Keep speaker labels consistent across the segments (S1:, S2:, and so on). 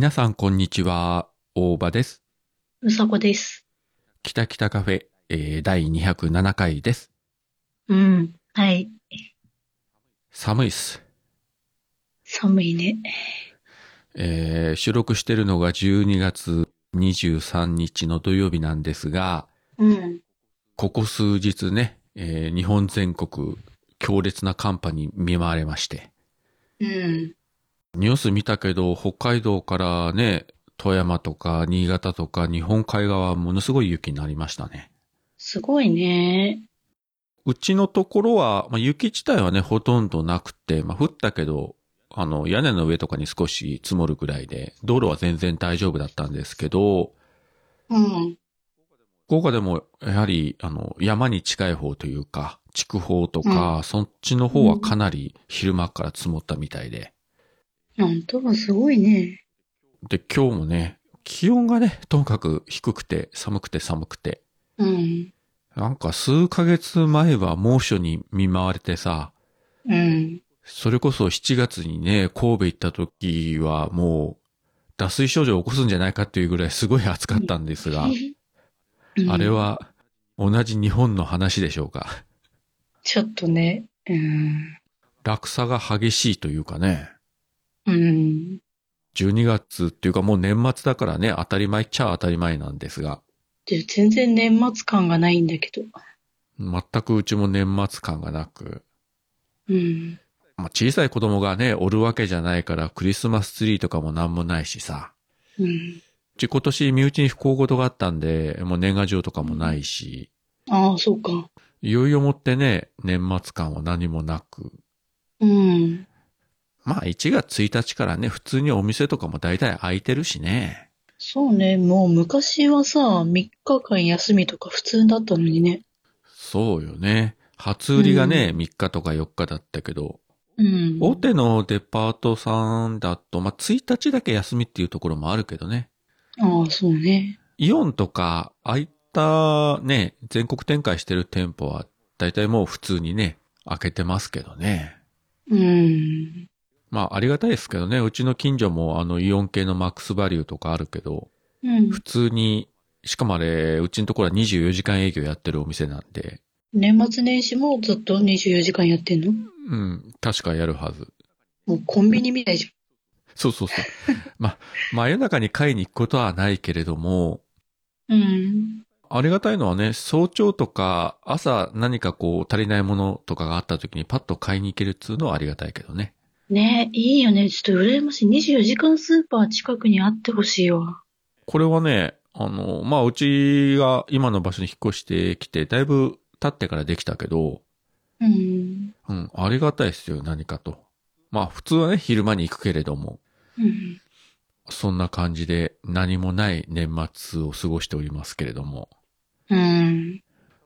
S1: 皆さん、こんにちは。大場です。
S2: うさこです。
S1: 北北カフェ、えー第207回です。
S2: うん。はい。
S1: 寒いっす。
S2: 寒いね。
S1: えー収録してるのが12月23日の土曜日なんですが、
S2: うん。
S1: ここ数日ね、えー日本全国強烈な寒波に見舞われまして、
S2: うん。
S1: ニュース見たけど、北海道からね、富山とか新潟とか日本海側はものすごい雪になりましたね。
S2: すごいね。
S1: うちのところは、まあ、雪自体はね、ほとんどなくて、まあ、降ったけど、あの、屋根の上とかに少し積もるぐらいで、道路は全然大丈夫だったんですけど、
S2: うん。
S1: 福岡でも、やはり、あの、山に近い方というか、筑豊とか、そっちの方はかなり昼間から積もったみたいで、
S2: なんともすごいね。
S1: で、今日もね、気温がね、ともかく低くて、寒くて寒くて、
S2: うん。
S1: なんか数ヶ月前は猛暑に見舞われてさ、
S2: うん。
S1: それこそ7月にね、神戸行った時はもう、脱水症状を起こすんじゃないかっていうぐらいすごい暑かったんですが、
S2: うん
S1: あれ。は同じ日本の話でしょうか？
S2: ちょっとね。うん。
S1: 落差が激しいというかね、
S2: うん。
S1: 12月っていうかもう年末だからね、当たり前っちゃ当たり前なんですが、
S2: で全然年末感がないんだけど。
S1: 全くうちも年末感がなく、
S2: うん。
S1: まあ、小さい子供がね、おるわけじゃないからクリスマスツリーとかもなんもないしさ、
S2: うん。
S1: うち今年身内に不幸事があったんで、もう年賀状とかもないし、
S2: ああ、そうか。
S1: いよいよもってね、年末感は何もなく。
S2: うん。
S1: まあ1月1日からね、普通にお店とかも大体開いてるしね。
S2: そうね。もう昔はさ、3日間休みとか普通だったのにね。
S1: そうよね。初売りがね、
S2: う
S1: 3日とか4日だったけど、
S2: うん。
S1: 大手のデパートさんだと、まあ1日だけ休みっていうところもあるけどね。
S2: ああ、そうね。
S1: イオンとか、ああいったね、全国展開してる店舗は、大体もう普通にね、開けてますけどね。
S2: うん。
S1: まあありがたいですけどね、うちの近所もあのイオン系のマックスバリューとかあるけど、
S2: うん
S1: 普。通に、しかもあれ、うちのところは24時間営業やってるお店なんで、
S2: 年末年始もずっと24時間やってんの？
S1: うん、確かやるはず。
S2: もうコンビニみたいじ
S1: そうそうそう。まあ、真夜中に買いに行くことはないけれども、
S2: ゃん。うん。
S1: ありがたいのはね、早朝とか朝何かこう足りないものとかがあった時にパッと買いに行けるっつうのはありがたいけどね。
S2: ねえ、いいよね。ちょっと羨ましい。24時間スーパー近くにあってほしいわ。
S1: これはね、あの、まあ、うちが今の場所に引っ越してきて、だいぶ経ってからできたけど、
S2: うん。
S1: うん、ありがたいですよ、何かと。まあ、普通はね、昼間に行くけれども、
S2: うん。
S1: そんな感じで何もない年末を過ごしておりますけれども。
S2: うん。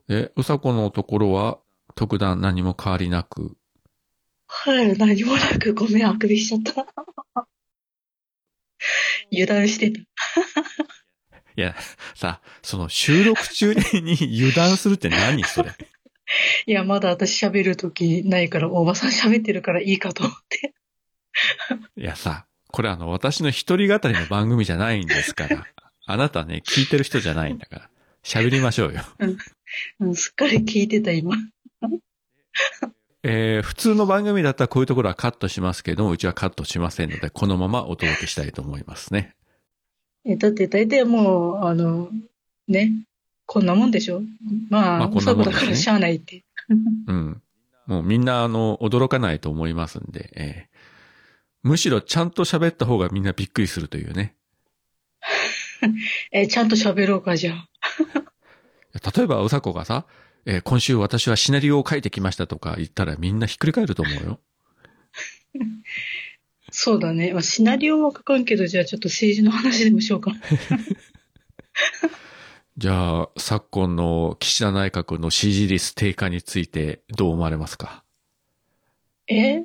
S1: で、うさこのところは特段何も変わりなく、
S2: はい、何もなくごめん、あくびしちゃった。油断してた。
S1: いや、さ、その収録中に油断するって何それ？
S2: いや、まだ私喋るときないから、おばさん喋ってるからいいかと思って。
S1: いやさ、これあの、私の一人語りの番組じゃないんですから。あなたね、聞いてる人じゃないんだから。喋りましょうよ。
S2: うん、すっかり聞いてた、今。
S1: えー、普通の番組だったらこういうところはカットしますけども、うちはカットしませんので、このままお届けしたいと思いますね。
S2: え、だって大体もう、あの、ね、こんなもんでしょ？まあ、
S1: まあこんなもんね
S2: こだからしゃあないって。
S1: うん。もうみんなあの、驚かないと思いますんで、えーむしろちゃんと喋った方がみんなびっくりするというね。
S2: え、ちゃんと喋ろうか、じゃあ。
S1: 例えば、うさこがさ、えー今週私はシナリオを書いてきましたとか言ったらみんなひっくり返ると思うよ。
S2: そうだね。まあ、シナリオは書かんけど、じゃあちょっと政治の話でもしようか。
S1: じゃあ、昨今の岸田内閣の支持率低下についてどう思われますか？
S2: え？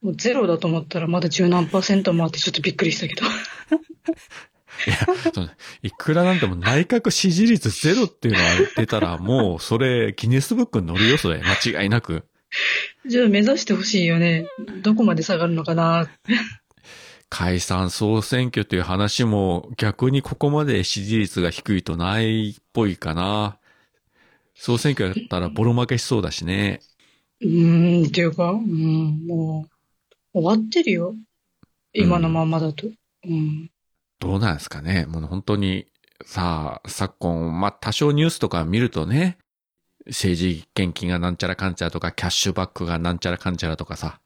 S2: もうゼロだと思ったらまだ十何パーセントもあってちょっとびっくりしたけど。
S1: いや、そのいくらなんでも内閣支持率ゼロっていうのが出たらもうそれギネスブックに載るよ、それ。間違いなく。
S2: じゃあ目指してほしいよね。どこまで下がるのかな。
S1: 解散総選挙という話も逆にここまで支持率が低いとないっぽいかな。総選挙やったらボロ負けしそうだしね。
S2: うーん、っていうか、うん、もう、終わってるよ。今のまんまだと。うん。
S1: どうなんですかね。もう本当に、さあ、昨今、まあ、多少ニュースとか見るとね、政治献金がなんちゃらかんちゃらとか、キャッシュバックがなんちゃらかんちゃらとかさ、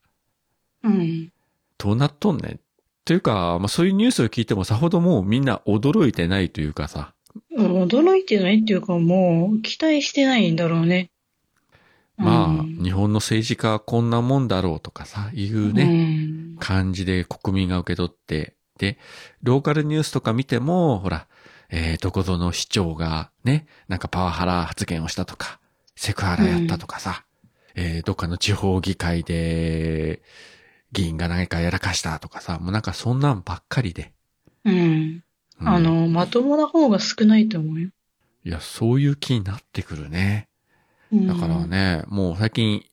S2: うん。
S1: どうなっとんねん。というか、まあ、そういうニュースを聞いてもさほどもうみんな驚いてないというかさ、
S2: 驚いてないっていうか、もう、期待してないんだろうね。
S1: まあ、
S2: うん
S1: 日本の政治家はこんなもんだろうとかさ、いうね、
S2: うん
S1: 感じで国民が受け取って、で、ローカルニュースとか見ても、ほら、えー、どこぞの市長がね、なんかパワハラ発言をしたとか、セクハラやったとかさ、えー、どっかの地方議会で、議員が何かやらかしたとかさ、もうなんかそんなんばっかりで。
S2: うん。
S1: うん
S2: あの、まともな方が少ないと思うよ。
S1: いや、そういう気になってくるね。
S2: うん
S1: だから。ね、もう最近、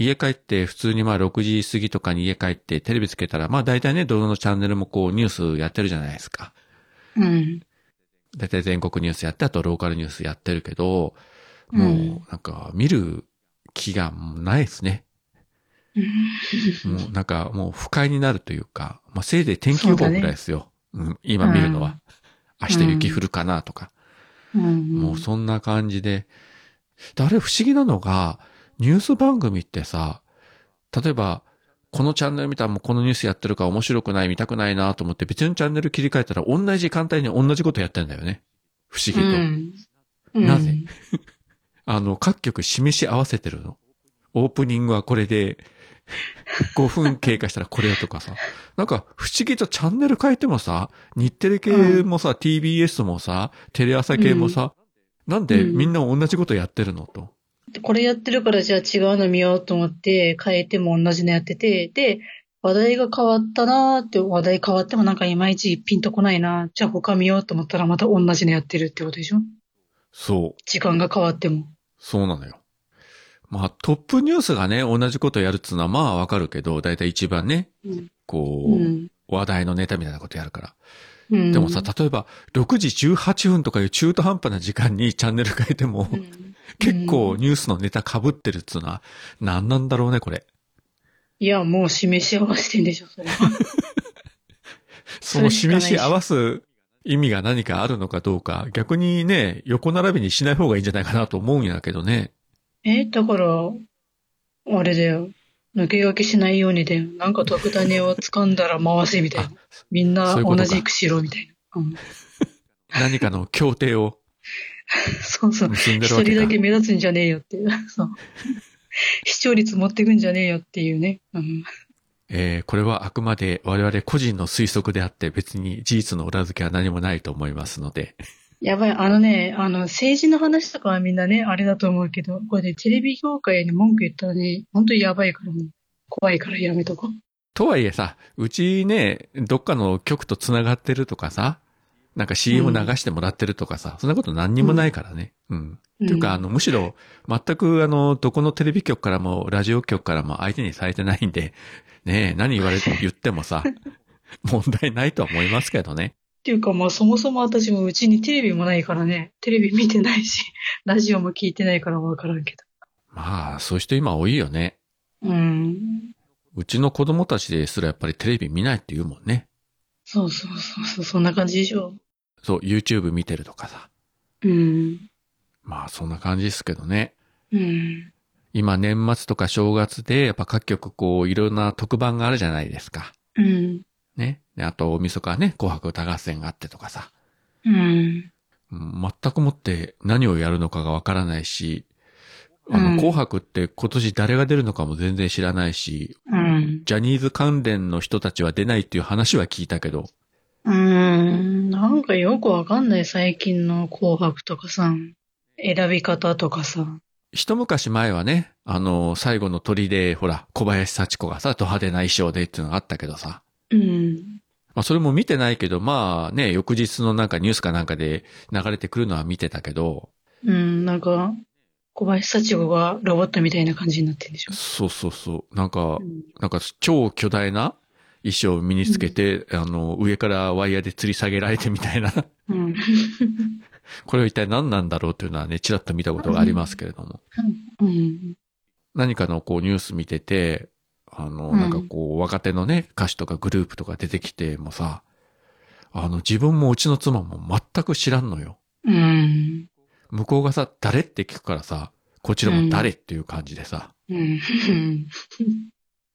S1: 家帰って普通にまあ6時過ぎとかに家帰ってテレビつけたら、まあ大体ね、どのチャンネルもこうニュースやってるじゃないですか。
S2: うん。
S1: 大体全国ニュースやって、あとローカルニュースやってるけど、も
S2: うん
S1: うなんか見る気がないですね。もうなんかもう不快になるというか、まあせいぜい天気予報ぐらいですよ。うん、今見るのは。明日雪降るかなとか。
S2: うん。
S1: もうそんな感じで。であれ不思議なのが、ニュース番組ってさ、例えば、このチャンネル見たらもうこのニュースやってるから面白くない、見たくないなと思って別のチャンネル切り替えたら同じ時間帯に同じことやってんだよね。不思議と。
S2: うん
S1: なぜ？あの、各局示し合わせてるの。オープニングはこれで、5分経過したらこれとかさ。なんか、不思議とチャンネル変えてもさ、日テレ系もさ、TBS もさ、テレ朝系もさ、なんでみんな同じことやってるのと。
S2: これやってるからじゃあ違うの見ようと思って変えても同じのやってて、で、話題が変わったなーって、話題変わってもなんかいまいちピンとこないなじゃあ他見ようと思ったらまた同じのやってるってことでしょ？
S1: そう。
S2: 時間が変わっても。
S1: そうなのよ。まあ、トップニュースがね、同じことやるっつうのはまあわかるけど、だいたい一番ね、
S2: うん。
S1: こう、
S2: うん。
S1: 話題のネタみたいなことやるから。
S2: うん、
S1: でもさ、例えば、6時18分とかいう中途半端な時間にチャンネル変えても、
S2: うん
S1: 結構ニュースのネタ被ってるっつうのは、何なんだろうね、これ。
S2: いや、もう示し合わせてんでしょ、それは。
S1: その示し合わす意味が何かあるのかどうか、逆にね、横並びにしない方がいいんじゃないかなと思うんやけどね。
S2: え、だから、あれだよ。抜け駆けしないようにだよ。なんか特ダネを掴んだら回せみたいな。みんな同じくしろみたいな。うん、
S1: 何かの協定を
S2: そうそう。一人だけ。目立つんじゃねえよっていう。そう。視聴率持ってくんじゃねえよっていうね。うん。
S1: えーこれはあくまで我々個人の推測であって別に事実の裏付けは何もないと思いますので。
S2: やばい、あのね、あの、政治の話とかはみんなね、あれだと思うけど、これでテレビ業界に文句言ったらね、本当にやばいからね。怖いからやめとこう。
S1: とはいえさ、うちね、どっかの局と繋がってるとかさ、なんか CM 流してもらってるとかさ、そんなこと何にもないからね。うん。
S2: うん
S1: というか、あの、むしろ、全く、あの、どこのテレビ局からも、ラジオ局からも相手にされてないんで、ねえ、何言われて、言ってもさ、問題ないとは思いますけどね。
S2: っていうか、まあそもそも私もうちにテレビもないからね、テレビ見てないし、ラジオも聞いてないからわからんけ
S1: まあ、そういう人今多いよね。
S2: ど。うん。
S1: うちの子供たちですらやっぱりテレビ見ないって言うもんね。
S2: そうそうそうそう、そんな感じでしょ。
S1: そう、YouTube 見てるとかさ。
S2: うん。
S1: まあ、そんな感じですけどね。
S2: うん。
S1: 今、年末とか正月で、やっぱ各局こう、いろんな特番があるじゃないですか。
S2: うん。
S1: ね。であと、大晦日はね、紅白歌合戦があってとかさ。
S2: うん。
S1: うん全くもって何をやるのかがわからないし、あの、
S2: うん
S1: 紅白って今年誰が出るのかも全然知らないし、
S2: うん。
S1: ジャニーズ関連の人たちは出ないっていう話は聞いたけど、
S2: うん。なんかよくわかんない最近の紅白とかさ、選び方とかさ。
S1: 一昔前はね、あの、最後の鳥で、ほら、小林幸子がさ、ド派手な衣装でっていうのがあったけどさ、
S2: うん。
S1: まあ、それも見てないけど、まあね、翌日のなんかニュースかなんかで流れてくるのは見てたけど、
S2: うん、なんか、小林幸子がロボットみたいな感じになってるんでしょ？
S1: そうそうそう、なんか
S2: う、ん。
S1: なんか超巨大な衣装を身につけて、あの、上からワイヤーで吊り下げられてみたいな。
S2: うん。
S1: これは一体何なんだろうというのはね、ちらっと見たことがありますけれども。
S2: うん。
S1: 何かのこうニュース見てて、あの、
S2: うん
S1: なんかこう、若手のね、歌手とかグループとか出てきてもさ、あの、自分もうちの妻も全く知らんのよ。
S2: うん。
S1: 向こうがさ、誰って聞くからさ、こちらも誰っていう感じでさ、
S2: うん。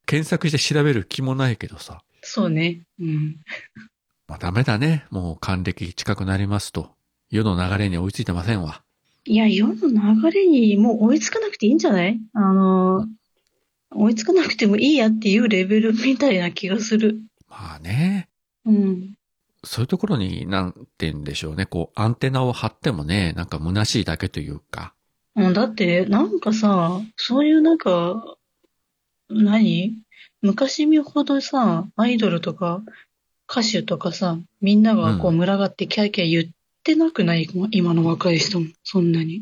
S1: 検索して調べる気もないけどさ、
S2: そうね。うん。
S1: まあダメだね。もう還暦近くなりますと。世の流れに追いついてませんわ。
S2: いや、世の流れにもう追いつかなくていいんじゃない？あの、追いつかなくてもいいやっていうレベルみたいな気がする。
S1: まあね。
S2: うん。
S1: そういうところに、なんて言うんでしょうね。こう、アンテナを張ってもね、なんか虚しいだけというか。
S2: うんだって、なんかさ、そういうなんか、何？昔見ほどさ、アイドルとか歌手とかさ、みんながこう
S1: うん
S2: 群がってキャーキャー言ってなくない？今の若い人も、そんなに。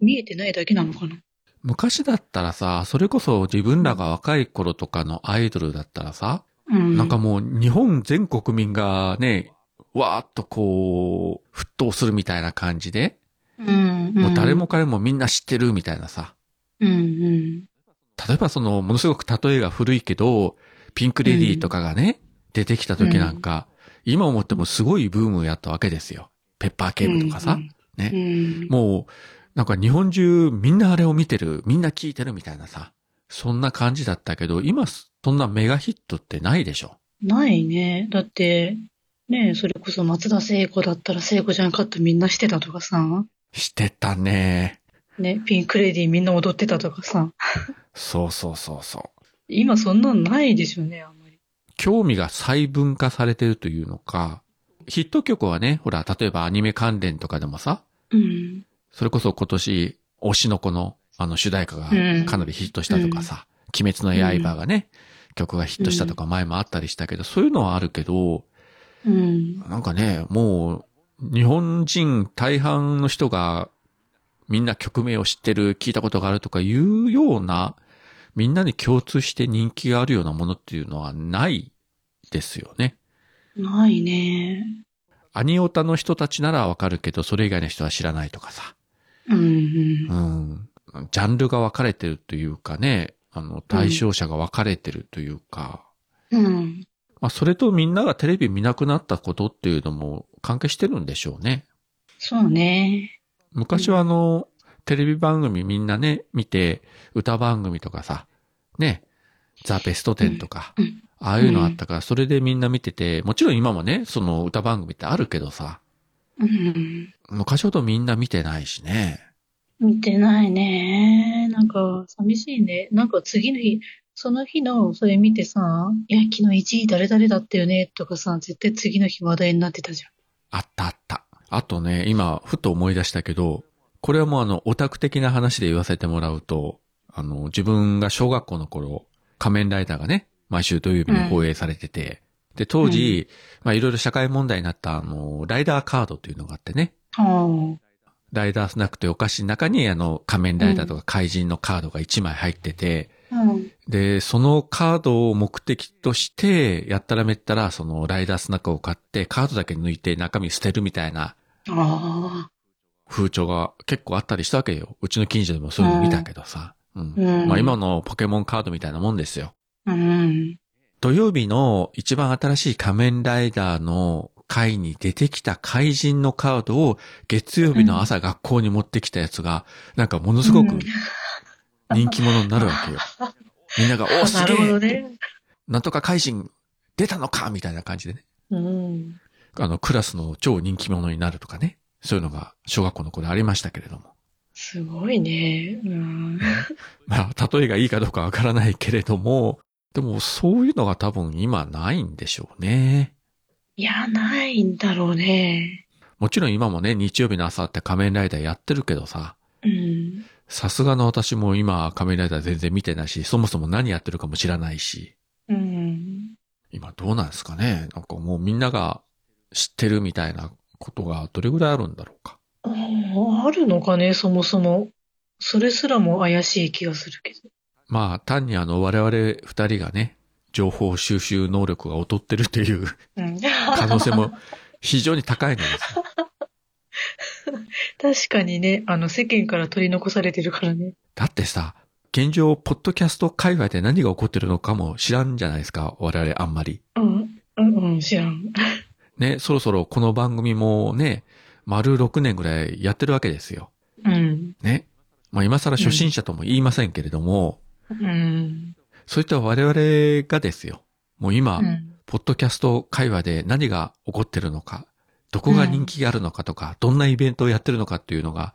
S2: 見えてないだけなのかな？
S1: 昔だったらさ、それこそ自分らが若い頃とかのアイドルだったらさ、
S2: うん。
S1: なんかもう日本全国民がね、わーっとこう、沸騰するみたいな感じで、
S2: うん、
S1: もう誰も彼もみんな知ってるみたいなさ。
S2: うん、うん。
S1: 例えばその、ものすごく例えが古いけど、ピンクレディーとかがね、出てきた時なんか、今思ってもすごいブームやったわけですよ。ペッパー警部とかさ。ね
S2: うん。
S1: もう、なんか日本中みんなあれを見てる、みんな聞いてるみたいなさ。そんな感じだったけど、今そんなメガヒットってないでしょ。
S2: ないね。だって、ねそれこそ松田聖子だったら聖子じゃんかってみんなしてたとかさ。
S1: してたね。
S2: ね、ピンクレディーみんな踊ってたとかさ。
S1: そうそうそうそう。
S2: 今そんなんないでしょうね、あんまり。
S1: 興味が細分化されてるというのか、ヒット曲はね、ほら、例えばアニメ関連とかでもさ、
S2: うん。
S1: それこそ今年、推しの子のあの主題歌が
S2: うん
S1: かなりヒットしたとかさ、鬼滅の刃がね、曲がヒットしたとか前もあったりしたけど、そういうのはあるけど、
S2: うん。
S1: なんかね、もう、日本人大半の人がみんな曲名を知ってる、聞いたことがあるとかいうような、みんなに共通して人気があるようなものっていうのはないですよね。
S2: ないね。
S1: アニオタの人たちならわかるけど、それ以外の人は知らないとかさ。
S2: うん。
S1: うん。ジャンルが分かれてるというかね、あの、対象者が分かれてるというか、
S2: うん。
S1: まあ、それとみんながテレビ見なくなったことっていうのも関係してるんでしょうね。
S2: そうね。
S1: 昔はあの、テレビ番組みんなね、見て、歌番組とかさ、ね、ザ・ベストテンとか、ああいうのあったから、それでみんな見てて、もちろん今もね、その歌番組ってあるけどさ、
S2: うん。
S1: 昔ほどみんな見てないしね。
S2: 見てないね。なんか、寂しいね。なんか次の日、その日のそれ見てさ、いや、昨日1位誰々だったよね、とかさ、絶対次の日話題になってたじ
S1: あったあった。あとね、今、ふと思い出したけど、これはもうあの、オタク的な話で言わせてもらうと、あの、自分が小学校の頃、仮面ライダーがね、毎週土曜日に放映されてて、で、当時、まあいろいろ社会問題になったあの、ライダーカードというのがあってね、ライダースナックというお菓子の中にあの、仮面ライダーとか怪人のカードが1枚入ってて、
S2: あ。うん。
S1: で、そのカードを目的として、やったらめったら、そのライダースナックを買って、カードだけ抜いて中身捨てるみたいな。風潮が結構あったりしたわけよ。うちの近所でもそういうの見たけどさ。うん。
S2: うん
S1: まあ今のポケモンカードみたいなもんですよ。
S2: うん。
S1: 土曜日の一番新しい仮面ライダーの回に出てきた怪人のカードを月曜日の朝学校に持ってきたやつが、なんかものすごく
S2: うん
S1: 人気者になるわけよ。みんなが、おすげえ
S2: どね。
S1: なんとか怪人出たのかみたいな感じでね。
S2: うん。
S1: あの、クラスの超人気者になるとかね。そういうのが小学校の頃ありましたけれども。
S2: すごいね。うん。
S1: まあ、例えがいいかどうかわからないけれども、でもそういうのが多分今ないんでしょうね。
S2: いや、ないんだろうね。
S1: もちろん今もね、日曜日の朝って仮面ライダーやってるけどさ、
S2: うん。
S1: さすがの私も今仮面ライダー全然見てないし、そもそも何やってるかも知らないし、
S2: うん。
S1: 今どうなんですかね？なんかもうみんなが知ってるみたいなことがどれぐらいあるんだろうか。
S2: ああるのかね、そもそも。それすらも怪しい気がするけど。
S1: まあ単にあの我々二人がね、情報収集能力が劣ってるという
S2: うん。
S1: 可能性も非常に高いのです。
S2: 確かにね、あの、世間から取り残されてるからね。
S1: だってさ、現状、ポッドキャスト界隈で何が起こってるのかも知らんじゃないですか、我々あんまり。
S2: うん。うん、うん、知らん。
S1: ね、そろそろこの番組もね、丸6年ぐらいやってるわけですよ。
S2: うん。
S1: ね。まあ今更初心者とも言いませんけれども、
S2: うん。
S1: そういった我々がですよ。もう今、
S2: うん。
S1: ポッドキャスト界隈で何が起こってるのか、どこが人気があるのかとか、どんなイベントをやってるのかっていうのが、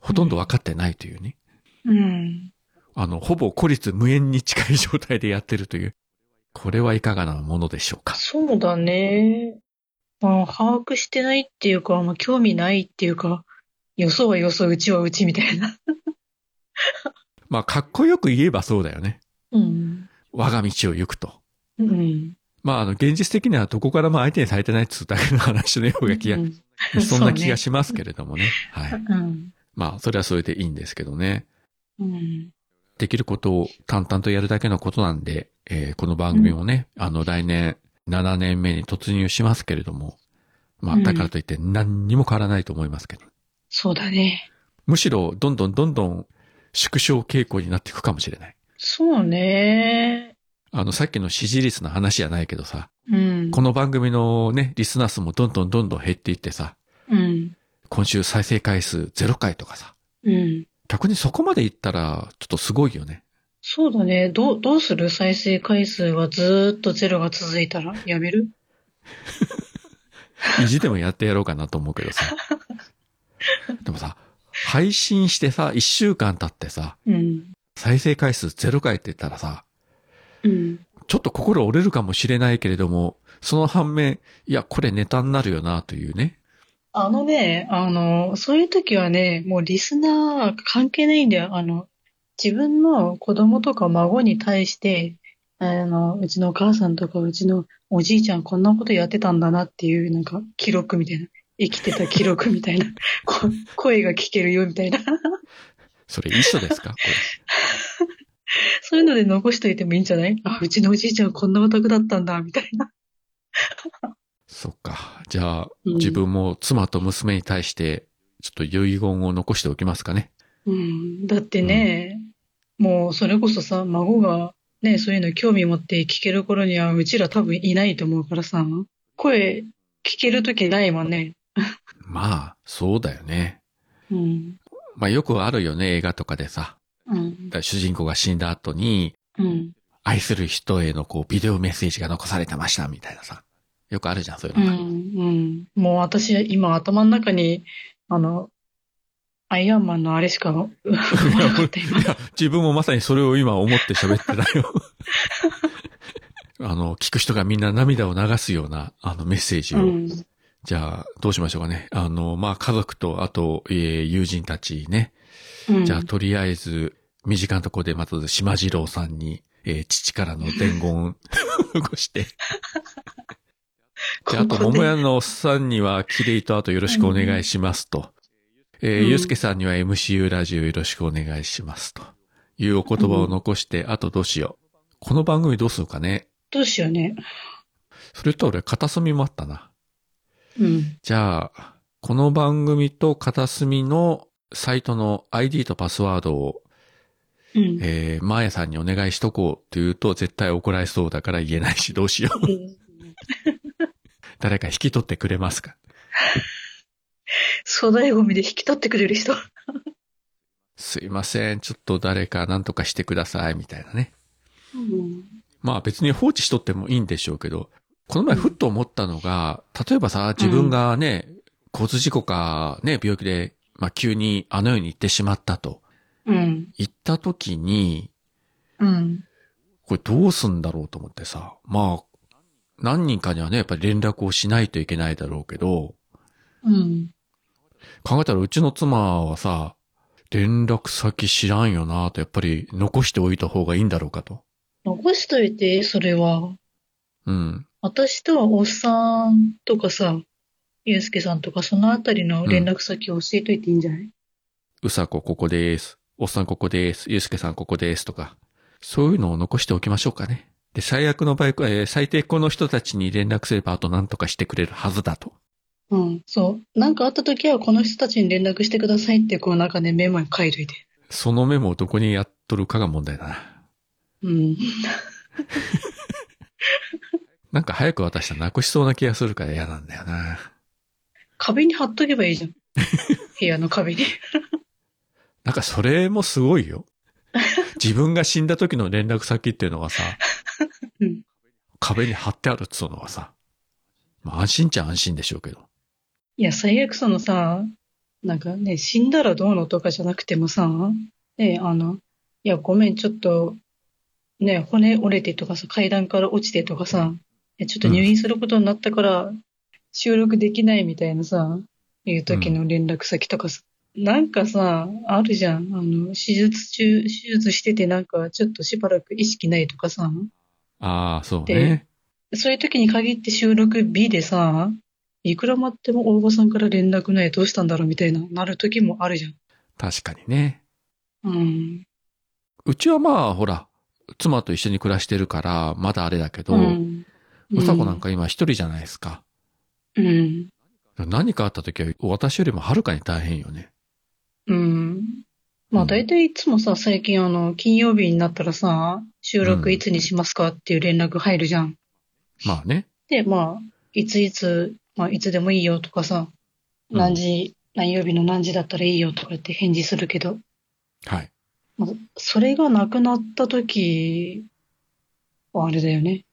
S1: ほとんど分かってないというね。
S2: うん。
S1: あの、ほぼ孤立無縁に近い状態でやってるという。これはいかがなものでしょうか？
S2: そうだね。まあ、把握してないっていうか、まあ、興味ないっていうか、よそはよそ、うちはうちみたいな。
S1: まあ、かっこよく言えばそうだよね。
S2: うん。
S1: 我が道を行くと。
S2: うん。
S1: まあ、あの、現実的にはどこからも相手にされてないっつうだけの話のような気が、
S2: うん
S1: そんな気がしますけれどもね。はい。
S2: うん。
S1: まあ、それはそれでいいんですけどね。
S2: うん。
S1: できることを淡々とやるだけのことなんで、えーこの番組もね、あの、来年7年目に突入しますけれども、まあ、
S2: うん
S1: だからといって何にも変わらないと思いますけど。
S2: そうだね。
S1: むしろ、どんどんどんどん縮小傾向になっていくかもしれない。
S2: そうね。
S1: あの、さっきの支持率の話じゃないけどさ、
S2: うん。
S1: この番組のね、リスナー数もどんどんどんどん減っていってさ、
S2: うん。
S1: 今週再生回数0回とかさ、
S2: うん。
S1: 逆にそこまでいったら、ちょっとすごいよね。
S2: そうだね。どう、どうする？再生回数がずーっとゼロが続いたら？やめる？
S1: 意地でもやってやろうかなと思うけどさ。でもさ、配信してさ、1週間経ってさ、
S2: うん。
S1: 再生回数0回って言ったらさ、
S2: うん。
S1: ちょっと心折れるかもしれないけれども、その反面、いや、これネタになるよな、というね。
S2: あのね、あの、そういう時はね、もうリスナー関係ないんだよ。あの、自分の子供とか孫に対して、あの、うちのお母さんとかうちのおじいちゃんこんなことやってたんだなっていう、なんか記録みたいな。生きてた記録みたいな。こ 声が聞けるよみたいな。
S1: それ一緒ですか？こ
S2: そういうので残しといてもいいんじゃない？あ、うちのおじいちゃんこんなオタクだったんだ、みたいな。
S1: れ。そっか。じゃあ、
S2: うん
S1: 自分も妻と娘に対して、ちょっと遺言を残しておきますかね。
S2: うん。だってね、もうそれこそさ、孫がね、そういうの興味持って聞ける頃には、うちら多分いないと思うからさ、声聞けるときないもんね。
S1: まあ、そうだよね。
S2: うん。
S1: まあよくあるよね、映画とかでさ。
S2: うん
S1: 主人公が死んだ後に、
S2: うん。
S1: 愛する人へのこう、ビデオメッセージが残されてました、みたいなさ。よくあるじゃん、そういう
S2: うん。
S1: のが。
S2: うん。もう私、今頭の中に、あの、アイアンマンのあれしか浮かばなかった今
S1: いや、自分もまさにそれを今思って喋ってたよ。あの、聞く人がみんな涙を流すような、あの、メッセージを。
S2: うん。
S1: じゃあ、どうしましょうかね。あの、まあ、家族と、あと、えー友人たちね。
S2: うん。
S1: じゃあ、とりあえず、身近なところで、まず、島次郎さんに、えー父からの伝言を 残して。で、あと、
S2: ここで
S1: 桃屋のおっさんには、キレイとあとよろしくお願いしますと。えー
S2: うん
S1: ゆうすけさんには MCU ラジオよろしくお願いしますと。いうお言葉を残して、あとどうしよう。この番組どうするかね。
S2: どうしようね。
S1: それと俺、片隅もあったな。
S2: うん。
S1: じゃあ、この番組と片隅のサイトの ID とパスワードを、
S2: うん。
S1: えー、マーヤさんにお願いしとこうと言うと絶対怒られそうだから言えないしどうしよう。
S2: うん
S1: 誰か引き取ってくれますか？
S2: 粗大ゴミで引き取ってくれる人。
S1: すいません。ちょっと誰か何とかしてください。みたいなね。
S2: うん。
S1: まあ別に放置しとってもいいんでしょうけど、この前ふっと思ったのが、例えばさ、自分がね、交通事故かね、病気で、まあ急にあの世に行ってしまったと。
S2: うん。
S1: 行った時に、
S2: うん。
S1: これどうすんだろうと思ってさ。まあ、何人かにはね、やっぱり連絡をしないといけないだろうけど、
S2: うん。
S1: 考えたらうちの妻はさ、連絡先知らんよなと、やっぱり残しておいた方がいいんだろうかと。
S2: 残しといて、それは。
S1: うん。
S2: 私とはおっさんとかさ、ゆうすけさんとかそのあたりの連絡先を教えといていいんじゃない、
S1: うさこここです。おっさんここです。ゆうすけさんここです。とか。そういうのを残しておきましょうかね。で、最悪の場合、えー最低この人たちに連絡すればあと何とかしてくれるはずだと。
S2: うん、そう。なんかあった時はこの人たちに連絡してくださいって、こうなんかね、メモに書いといて。
S1: そのメモをどこにやっとるかが問題だな。
S2: うん。
S1: なんか早く渡したらなくしそうな気がするから嫌なんだよな。
S2: 壁に貼っとけばいいじゃん。部屋の壁に。
S1: なんかそれもすごいよ。自分が死んだ時の連絡先っていうのがさ、
S2: うん
S1: 壁に貼ってあるっつうのはさ、まあ安心っちゃ安心でしょうけど。
S2: いや、最悪そのさ、なんかね、死んだらどうのとかじゃなくてもさ、ね、あの、いや、ごめん、ちょっと、ね、骨折れてとかさ、階段から落ちてとかさ、えちょっと入院することになったから、収録できないみたいなさ、いう時の連絡先とかさ、なんかさ、あるじゃん。あの、手術中、手術しててなんか、ちょっとしばらく意識ないとかさ、
S1: ああ、そうね。
S2: そういう時に限って収録日でさ、いくら待っても大場さんから連絡ない、どうしたんだろうみたいな、なる時もあるじゃん。
S1: 確かにね。
S2: うん。
S1: うちはまあ、ほら、妻と一緒に暮らしてるから、まだあれだけど、
S2: うん。
S1: うさこなんか今一人じゃないですか。
S2: うん。
S1: 何かあった時は私よりもはるかに大変よね。
S2: うん。まあ大体いつもさ、最近あの、金曜日になったらさ、収録いつにしますかっていう連絡入るじゃん。
S1: まあね。
S2: で、まあ、いついつ、まあいつでもいいよとかさ、
S1: うん
S2: 何時、何曜日の何時だったらいいよとか言って返事するけど、
S1: はい。
S2: まあ、それがなくなった時はあれだよね。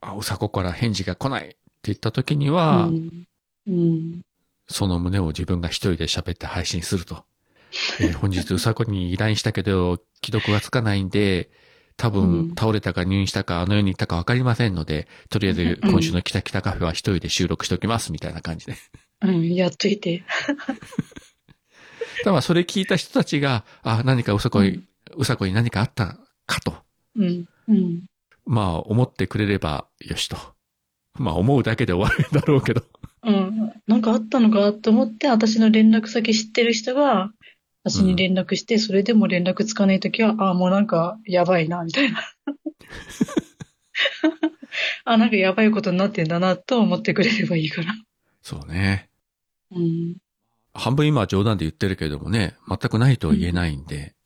S1: あ、うさこから返事が来ないって言った時には、
S2: うん。うん。
S1: その旨を自分が一人で喋って配信すると。えー 本日うさこに依頼したけど、既読がつかないんで、多
S2: う
S1: 分
S2: ん
S1: 倒れたか入院したかあの世に行ったかわかりませんので、とりあえず
S2: うん
S1: 今週のキタキタカフェは一人で収録しておきますみたいな感じで。
S2: うん、やっといて。
S1: だからそれ聞いた人たちが、あ、何かうさこに、
S2: うん
S1: うさこに何かあったかと、
S2: うん。うん。
S1: まあ思ってくれればよしと。まあ思うだけで終わるんだろうけど。
S2: うん。なんかあったのかと思って、私の連絡先知ってる人が、私に連絡して、それでも連絡つかないときは、ああ、もうなんか、やばいな、みたいな。あ、なんかやばいことになってんだな、と思ってくれればいいから。
S1: そうね。
S2: うん。
S1: 半分今は冗談で言ってるけれどもね、全くないとは言えないんで、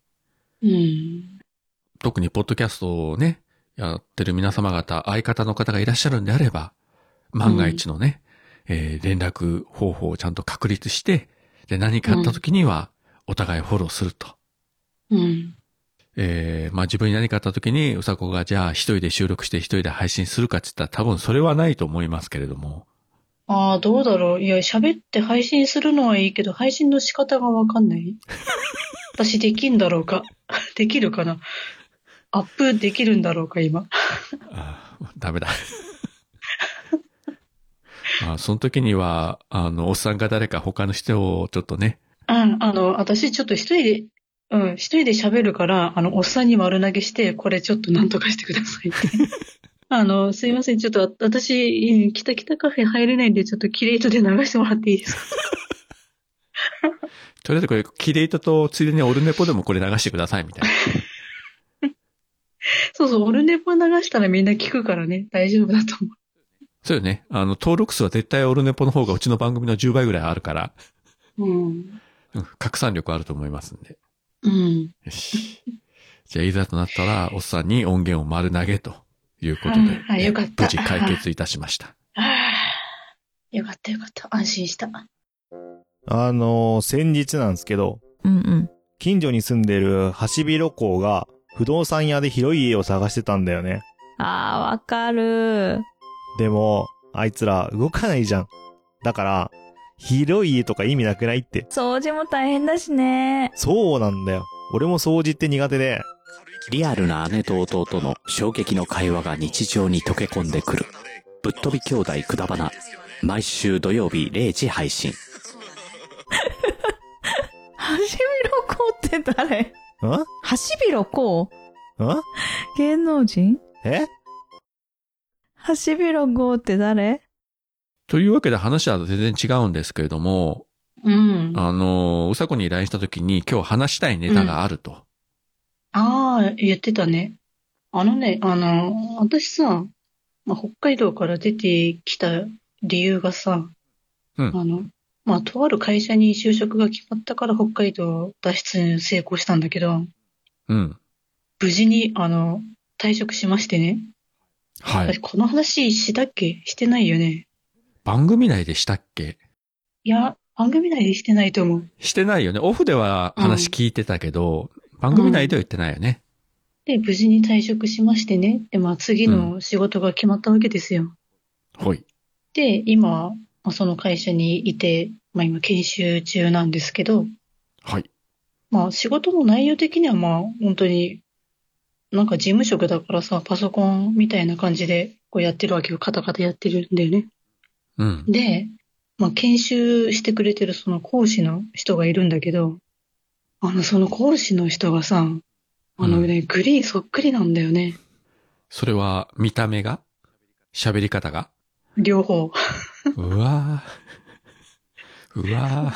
S2: うん。
S1: 特にポッドキャストをね、やってる皆様方、相方の方がいらっしゃるんであれば、万が一のね、えー連絡方法をちゃんと確立して、で、何かあった時には、お互いフォローすると。
S2: うん。
S1: えーまあ自分に何かあった時に、うさこがじゃあ一人で収録して一人で配信するかって言ったら多分それはないと思いますけれども。
S2: ああ、どうだろう。いや、喋って配信するのはいいけど、配信の仕方がわかんない？私できんだろうか？できるかな？アップできるんだろうか、今。
S1: あーダメだ。まあ、その時には、あの、おっさんが誰か他の人をちょっとね、
S2: うん、あの、私ちょっと一人で、うん、一人で喋るから、あの、おっさんに丸投げして、これちょっとなんとかしてくださいって。あの、すいません、ちょっと私、うんキタキタカフェ入れないんで、ちょっとキレイトで流してもらっていいですか？
S1: とりあえずこれ、キレイトとついでにオルネポでもこれ流してくださいみたいな。
S2: そうそう、オルネポ流したらみんな聞くからね、大丈夫だと思
S1: そうよね。あの、登録数は絶対オルネポの方がうちの番組の10倍ぐらいあるから、
S2: う。うん。
S1: うん、拡散力あると思いますんで。
S2: うん。
S1: よし。じゃあ、いざとなったら、おっさんに音源を丸投げということで、
S2: うんはいよかった
S1: 無事解決いたしました。
S2: ああ、よかったよかった。安心した。
S3: あのー先日なんですけど、
S4: うんうん。
S3: 近所に住んでるハシビロコウが不動産屋で広い家を探してたんだよね。
S4: あー、わかる。
S3: でも、あいつら動かないじゃん。だから、広い家とか意味なくないって。
S4: 掃除も大変だしね。
S3: そうなんだよ。俺も掃除って苦手で、
S5: リアルな姉と弟の衝撃の会話が日常に溶け込んでくる。ぶっ飛び兄弟くだばな。毎週土曜日0時配信。
S4: ハシビロコウって誰？
S3: ん？
S4: ハシビロコウ？
S3: ん？
S4: 芸能人？
S3: え？
S4: ハシビロコウって誰？
S1: というわけで話は全然違うんですけれども、
S2: うん。あ
S1: あの、うさこに LINE した時に今日話したいネタがあると。
S2: あー、言ってたね。あのね、あの、私さ、まあ、北海道から出てきた理由がさ、
S1: うん。
S2: あの、まあ、とある会社に就職が決まったから北海道脱出に成功したんだけど、
S1: うん。
S2: 無事に、あの、退職しましてね。
S1: はい。
S2: 私この話したっけ？してないよね。
S1: 番組内でしたっけ？
S2: いや、番組内でしてないと思う。
S1: してないよね。オフでは話聞いてたけど、番組内では言ってないよね。
S2: で、無事に退職しましてね。で、まあ次の仕事が決まったわけですよ。
S1: ほい。
S2: で、今、まあその会社にいて、まあ今研修中なんですけど、
S1: はい。
S2: まあ仕事の内容的にはまあ本当に、なんか事務職だからさ、パソコンみたいな感じでこうやってるわけよ。カタカタやってるんだよね。
S1: うん。
S2: で、まあ研修してくれてるその講師の人がいるんだけど、あのその講師の人がさ、あのね、グリーンそっくりなんだよね。
S1: それは見た目が？喋り方が？
S2: 両方。
S1: うわー。うわ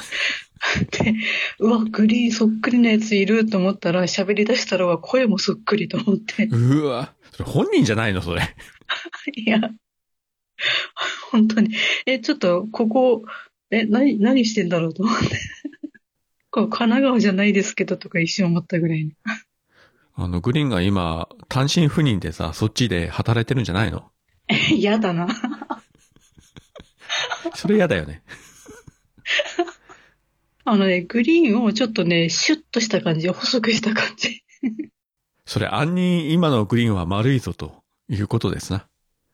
S2: で、うわ、グリーンそっくりなやついると思ったら、喋り出したらは声もそっくりと思って
S1: ー。。うわそれ本人じゃないのそれ。
S2: いや、本当に。え、ちょっと、ここ、え、何、何してんだろうと思って。こう神奈川じゃないですけどとか一瞬思ったぐらいに。
S1: あの、グリーンが今、単身赴任でさ、そっちで働いてるんじゃないの？
S2: え、嫌だな。
S1: それ嫌だよね。
S2: あのね、グリーンをちょっとね、シュッとした感じ、細くした感じ。
S1: それ、暗に今のグリーンは丸いぞということですな。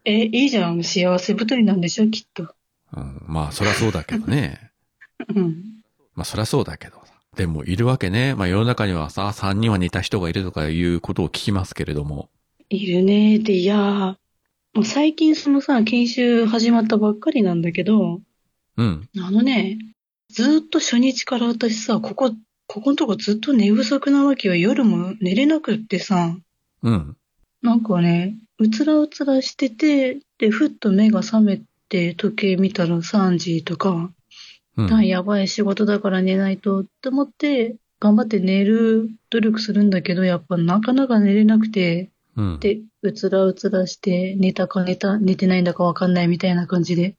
S2: え、いいじゃん。幸せ太りなんでしょ、きっと。
S1: うん、まあ、そりゃそうだけどね。
S2: うん。
S1: まあ、そりゃそうだけど。でも、いるわけね。まあ、世の中にはさ、3人は似た人がいるとかいうことを聞きますけれども。
S2: いるね。で、いや最近そのさ、研修始まったばっかりなんだけど、
S1: うん。
S2: あのね、ずーっと初日から私さ、ここ、ここのとこずっと寝不足なわけよ。夜も寝れなくってさ、
S1: うん。
S2: なんかね、うつらうつらしてて、で、ふっと目が覚めて時計見たら3時とか、
S1: うん。
S2: あ、やばい仕事だから寝ないとって思って、頑張って寝る努力するんだけど、やっぱなかなか寝れなくて、
S1: うん。
S2: で、うつらうつらして、寝たか寝た、寝てないんだかわかんないみたいな感じで。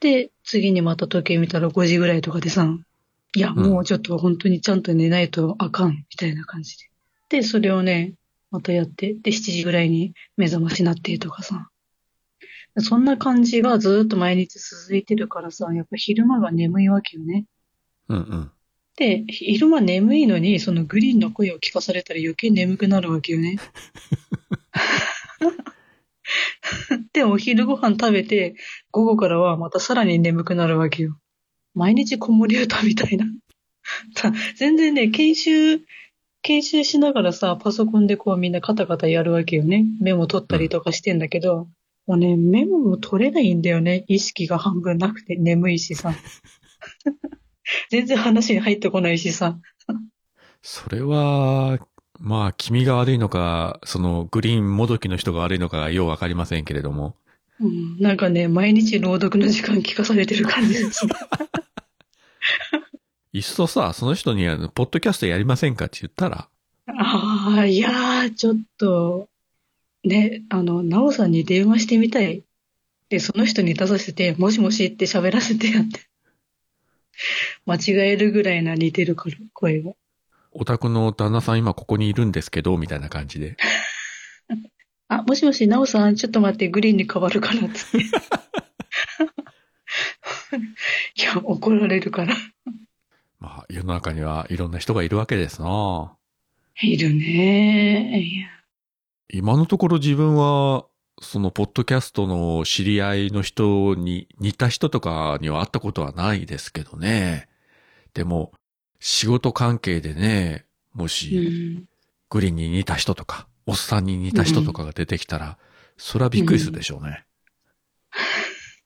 S2: で、次にまた時計見たら5時ぐらいとかでさ、いや、もうちょっと本当にちゃんと寝ないとあかん、みたいな感じで。で、それをね、またやって、で、7時ぐらいに目覚ましなってとかさ。そんな感じがずっと毎日続いてるからさ、やっぱ昼間が眠いわけよね。
S1: うんうん。
S2: で、昼間眠いのに、そのグリーンの声を聞かされたら余計眠くなるわけよね。で、お昼ご飯食べて、午後からはまたさらに眠くなるわけよ。毎日子守歌みたいな。た全然ね、研修、研修しながらさ、パソコンでこうみんなカタカタやるわけよね。メモ取ったりとかしてんだけど、もうね、メモも取れないんだよね。意識が半分なくて眠いしさ。全然話に入ってこないしさ。
S1: それは、まあ、君が悪いのか、その、グリーンもどきの人が悪いのか、ようわかりませんけれども。
S2: うん、なんかね、毎日朗読の時間聞かされてる感じです。
S1: いっそさ、その人に、あの、ポッドキャストやりませんかって言ったら、
S2: ああ、いやー、ちょっと、ね、あの、なおさんに電話してみたい。で、その人に出させて、もしもしって喋らせてやって。間違えるぐらいな似てるから声が。
S1: お宅の旦那さん今ここにいるんですけど、みたいな感じで。
S2: あ、もしもし、なおさん、ちょっと待って、グリーンに変わるから、つって。いや、怒られるから。
S1: まあ、世の中にはいろんな人がいるわけですな。
S2: いるねいや
S1: 今のところ自分は、その、ポッドキャストの知り合いの人に似た人とかには会ったことはないですけどね。でも、仕事関係でね、も
S2: う
S1: し、
S2: ん。
S1: グリーンに似た人とか、おっさんに似た人とかが出てきたら、それはびっくりするでしょうね。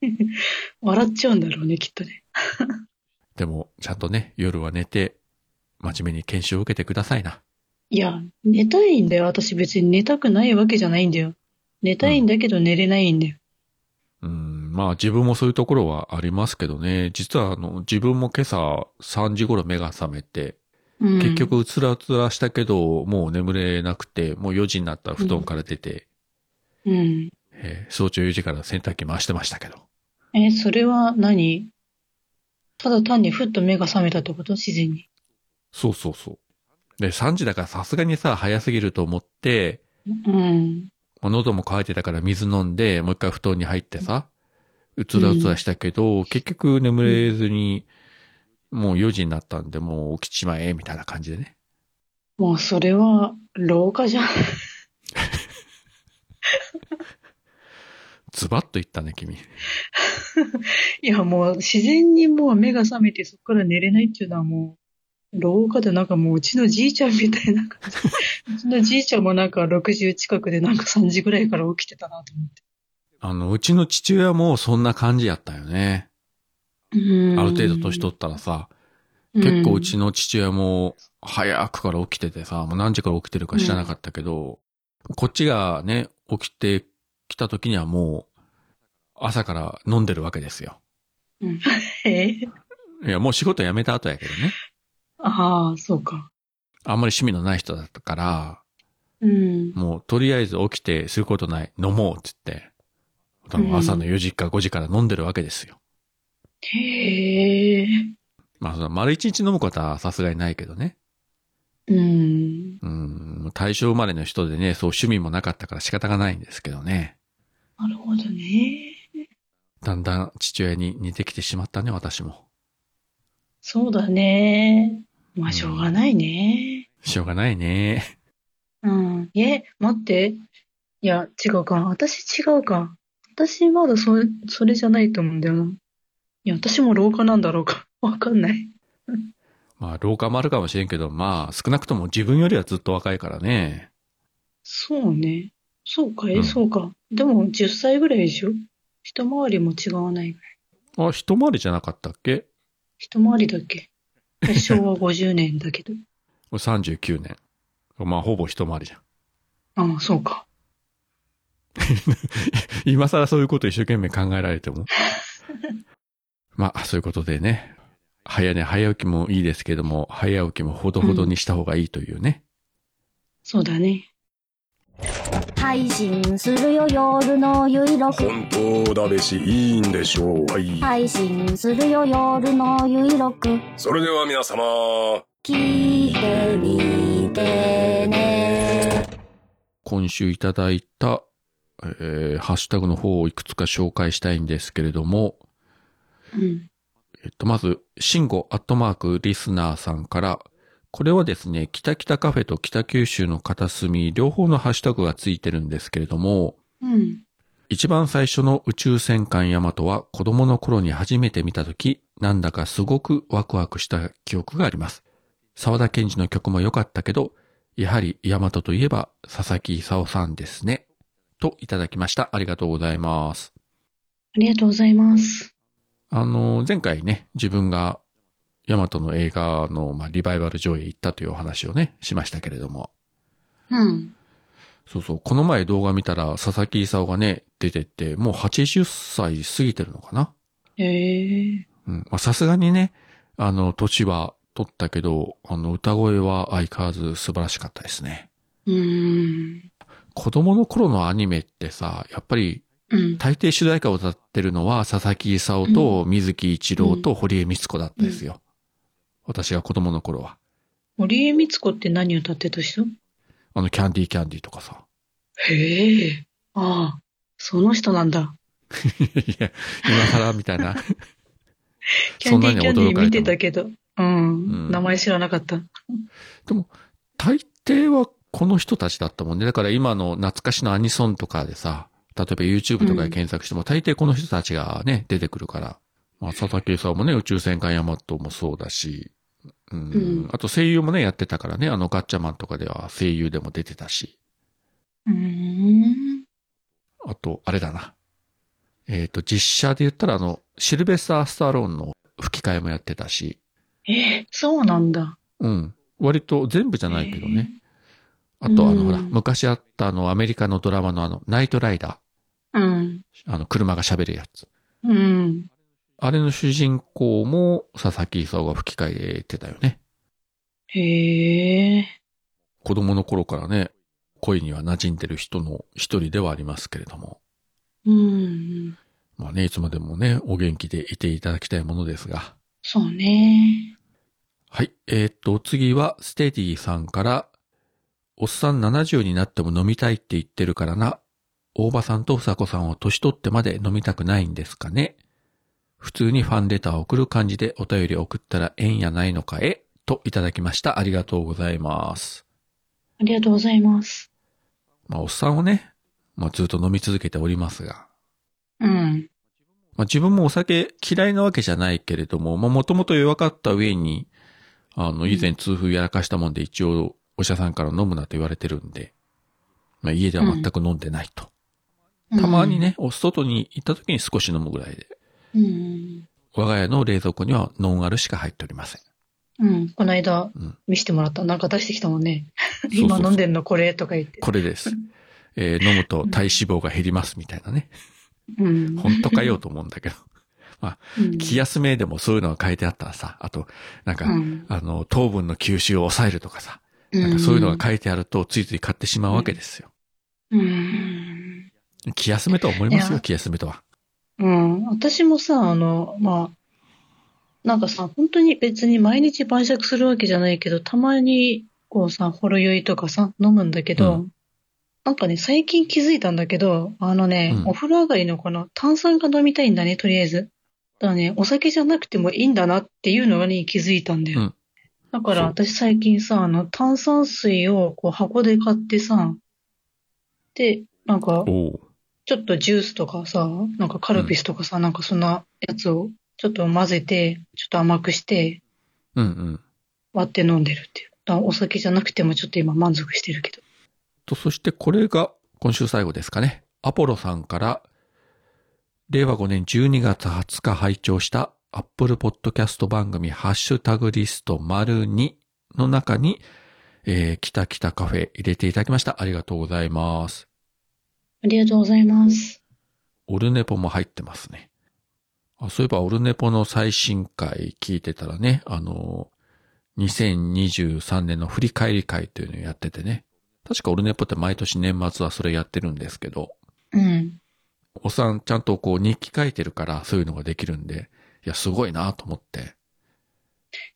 S2: 笑っちゃうんだろうね、きっとね。
S1: でも、ちゃんとね、夜は寝て、真面目に研修を受けてくださいな。
S2: いや、寝たいんだよ。私別に寝たくないわけじゃないんだよ。寝たいんだけど寝れないんだよ。
S1: うん、まあ自分もそういうところはありますけどね。実はあの、自分も今朝3時頃目が覚めて、
S2: うん
S1: 結、局うつらうつらしたけど、もう眠れなくて、もう4時になったら布団から出て、
S2: うん。
S1: えー早朝4時から洗濯機回してましたけど。
S2: え、それは何？ただ単にふっと目が覚めたってこと？自然に。
S1: そうそうそう。で、3時だからさすがにさ、早すぎると思って、
S2: うん。
S1: もう喉も渇いてたから水飲んで、もう一回布団に入ってさ、うつらうつらしたけど、結局眠れずに、もう4時になったんで、もう起きちまえ、みたいな感じでね。
S2: もうそれは、老化じゃん。
S1: ズバッと言ったね、君。
S2: いや、もう自然にもう目が覚めてそこから寝れないっていうのはもう、老化でなんかもううちのじいちゃんみたいな感じ。うちのじいちゃんもなんか60近くでなんか3時ぐらいから起きてたなと思って。
S1: あの、うちの父親もそんな感じやったよね。
S2: うん
S1: ある程度年取ったらさ、結構うちの父親も早くから起きててさ、もう何時から起きてるか知らなかったけど、こっちがね、起きてきた時にはもう、朝から飲んでるわけですよ。
S2: うん え
S1: いや、もう仕事辞めた後やけどね。
S2: ああ、そうか。
S1: あんまり趣味のない人だったから、
S2: うん。
S1: もうとりあえず起きてすることない、飲もうって言って、多分朝の4時か5時から飲んでるわけですよ。
S2: へえ。
S1: まあ、その丸一日飲むことはさすがにないけどね。
S2: うん。
S1: うん、大正生まれの人でね、そう趣味もなかったから仕方がないんですけどね。
S2: なるほどね。
S1: だんだん父親に似てきてしまったね、私も。
S2: そうだね。まあ、しょうがないね。
S1: しょうがないね。
S2: うん。え、待って。いや、違うか。私違うか。私まだそれ、それじゃないと思うんだよな。いや、私も老化なんだろうか。わかんない。
S1: まあ、老化もあるかもしれんけど、まあ、少なくとも自分よりはずっと若いからね。
S2: そうね。そうか、え、
S1: うん
S2: そうか。でも、10歳ぐらいでしょ？一回りも違わないぐらい。
S1: あ、一回りじゃなかったっけ？
S2: 一回りだっけ？昭和50年だけど。
S1: ?39 年。まあ、ほぼ一回りじゃん。
S2: ああ、そうか。
S1: 今更そういうこと一生懸命考えられても。まあ、そういうことでね。早寝早起きもいいですけども、早起きもほどほどにした方がいいというね。
S2: そうだね。
S6: 配信するよ夜のゆいろく
S7: 本当だべし、いいんでしょう。はい。
S6: 配信するよ夜のゆいろく
S7: それでは皆様、
S6: 聞いてみてね
S1: 今週いただいた、えーハッシュタグの方をいくつか紹介したいんですけれども、
S2: うん。
S1: えっと、まず、シンゴアットマークリスナーさんから、これはですね、北北カフェと北九州の片隅、両方のハッシュタグがついてるんですけれども、
S2: うん。
S1: 一番最初の宇宙戦艦ヤマトは子供の頃に初めて見たとき、なんだかすごくワクワクした記憶があります。沢田健二の曲も良かったけど、やはりヤマトといえば佐々木勲さんですね。といただきました。ありがとうございます。
S2: ありがとうございます。
S1: あの、前回ね、自分がヤマトの映画の、まあ、リバイバル上映行ったというお話をね、しましたけれども。
S2: うん。
S1: そうそう、この前動画見たら佐々木勲がね、出てって、もう80歳過ぎてるのかな
S2: へえ。
S1: うん。まあさすがにね、あの、年は取ったけど、あの、歌声は相変わらず素晴らしかったですね。
S2: うーん。
S1: 子供の頃のアニメってさ、やっぱり
S2: うん。
S1: 大抵主題歌を歌ってるのは佐々木勲と水木一郎と堀江光子だったですよ。私が子供の頃は。
S2: 森江光子って何歌ってた人？
S1: あの、キャンディーキャンディーとかさ。
S2: へえ。ああ、その人なんだ。
S1: いや、今更みたいな。
S2: キャンディーキャンディー見て
S1: た
S2: けど。うん。
S1: うん
S2: 名前知らなかった。
S1: 大抵はこの人たちだったもんね。だから今の懐かしのアニソンとかでさ、例えば YouTube とかで検索しても大抵この人たちがね、出てくるから。まあ、佐々木さんもね、宇宙戦艦ヤマトもそうだし、うん、
S2: うん
S1: あと声優もね、やってたからね、あのガッチャマンとかでは声優でも出てたし、
S2: うーん。
S1: あと、あれだな。えっ、と、実写で言ったらあの、シルベスター・スタローンの吹き替えもやってたし、
S2: えー、そうなんだ。
S1: うん。割と全部じゃないけどね。あと、あの、
S2: うん
S1: ほら、昔あったあの、アメリカのドラマのあの、ナイトライダ
S2: うん。
S1: ー。あの、車が喋るやつ。
S2: うん。
S1: あれの主人公も佐々木勲が吹き替えてたよね。
S2: へえ。
S1: 子供の頃からね、恋には馴染んでる人の一人ではありますけれども。
S2: うん。
S1: まあね、いつまでもね、お元気でいていただきたいものですが。
S2: そうね。
S1: はい。えーっと、次は、ステディさんから、おっさん70になっても飲みたいって言ってるからな。大場さんとふさこさんは年取ってまで飲みたくないんですかね。普通にファンレターを送る感じでお便り送ったらええんやないのかえ？といただきました。ありがとうございます。
S2: ありがとうございます。
S1: まあ、おっさんはね、まあ、ずっと飲み続けておりますが、
S2: うん。
S1: まあ、自分もお酒嫌いなわけじゃないけれども、まあ、もともと弱かった上に、あの、以前痛風やらかしたもんで一応、お医者さんから飲むなと言われてるんで、まあ、家では全く飲んでないと。たまにね、お外に行った時に少し飲むぐらいで、
S2: うん。
S1: 我が家の冷蔵庫にはノンアルしか入っておりません。
S2: うん。この間
S1: うん、
S2: 見せてもらった。なんか出してきたもんね。今飲んでんのこれとか言って。
S1: これです。えー飲むと体脂肪が減りますみたいなね。
S2: うん。
S1: 本当かよと思うんだけど。
S2: うん
S1: 気休めでもそういうのが書いてあったらさ、あと、なんか、
S2: うん
S1: あの、糖分の吸収を抑えるとかさ、なんかそういうのが書いてあるとついつい買ってしまうわけですよ。
S2: うん。
S1: 気休めとは思いますよ、気休めとは。
S2: うん。私もさ、あの、まあ、なんかさ、本当に別に毎日晩酌するわけじゃないけど、たまに、こうさ、ほろ酔いとかさ、飲むんだけど、
S1: う
S2: なんかね、最近気づいたんだけど、あのね、
S1: うん
S2: お風呂上がりのこの炭酸が飲みたいんだね、とりあえず。だからね、お酒じゃなくてもいいんだなっていうのがね、気づいたんだよ。
S1: うん
S2: だから私最近さ、あの、炭酸水をこう箱で買ってさ、で、なんか、ちょっとジュースとかさ、なんかカルピスとかさ、なんかそんなやつをちょっと混ぜて、ちょっと甘くして
S1: うんうん。
S2: 割って飲んでるっていう。お酒じゃなくてもちょっと今満足してるけど。
S1: と、そしてこれが今週最後ですかね。アポロさんから、令和5年12月20日拝聴したアップルポッドキャスト番組ハッシュタグリスト丸2の中に、えー、きたきたカフェ入れていただきました。ありがとうございます。
S2: ありがとうございます。
S1: オルネポも入ってますね。あそういえばオルネポの最新回聞いてたらね、あの、2023年の振り返り会というのをやっててね。確かオルネポって毎年年末はそれやってるんですけど、
S2: うん。
S1: おっさんちゃんとこう日記書いてるからそういうのができるんで、いや、すごいなと思って。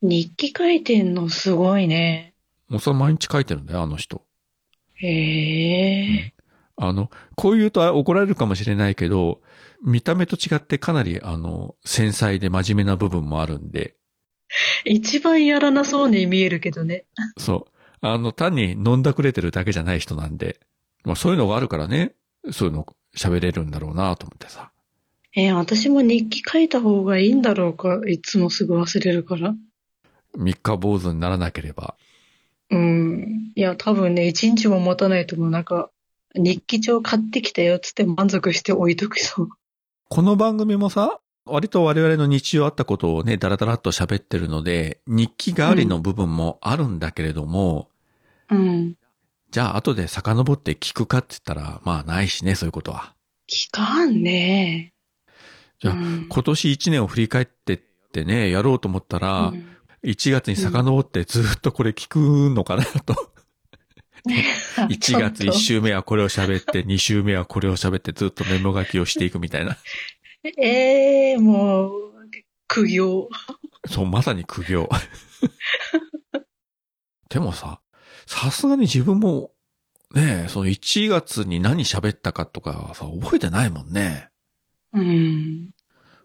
S2: 日記書いてんのすごいね。
S1: おっさん毎日書いてるんだよ、あの人。
S2: へえ。
S1: あの、こう言うと怒られるかもしれないけど、見た目と違ってかなりあの、繊細で真面目な部分もあるんで、
S2: 一番やらなそうに見えるけどね。
S1: そう。あの、単に飲んだくれてるだけじゃない人なんで、まあそういうのがあるからね、そういうの喋れるんだろうなと思ってさ。
S2: えー私も日記書いた方がいいんだろうか？いつもすぐ忘れるから。
S1: 三日坊主にならなければ。
S2: うん。いや、多分ね、一日も持たないと思う。なんか、日記帳買ってきたよっつって満足して置いとくそう。
S1: この番組もさ、割と我々の日常あったことをね、ダラダラっと喋ってるので、日記代わりの部分もあるんだけれども、
S2: うん。
S1: じゃあ後で遡って聞くかって言ったら、まあないしね、そういうことは。
S2: 聞かんね。
S1: じゃあ
S2: うん
S1: 今年1年を振り返ってってね、やろうと思ったら、
S2: うん
S1: 1月に遡ってずっとこれ聞くのかなと。1月1週目はこれを喋って、2週目はこれを喋ってずっとメモ書きをしていくみたいな。
S2: ええもう、苦行。
S1: そう、まさに苦行。でもさ、さすがに自分も、ねえ、その1月に何喋ったかとかはさ、覚えてないもんね。
S2: うん。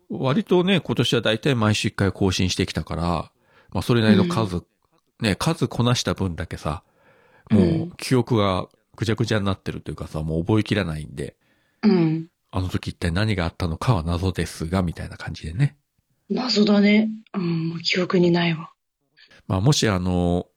S1: 割とね、今年は大体毎週1回更新してきたから、まあそれなりの数、ね、数こなした分だけさ、もう記憶がぐちゃぐちゃになってるというかさ、もう覚えきらないんで、
S2: うん。
S1: あの時一体何があったのかは謎ですが、みたいな感じでね。
S2: 謎だね。うん、もう記憶にないわ。
S1: まあもしあの、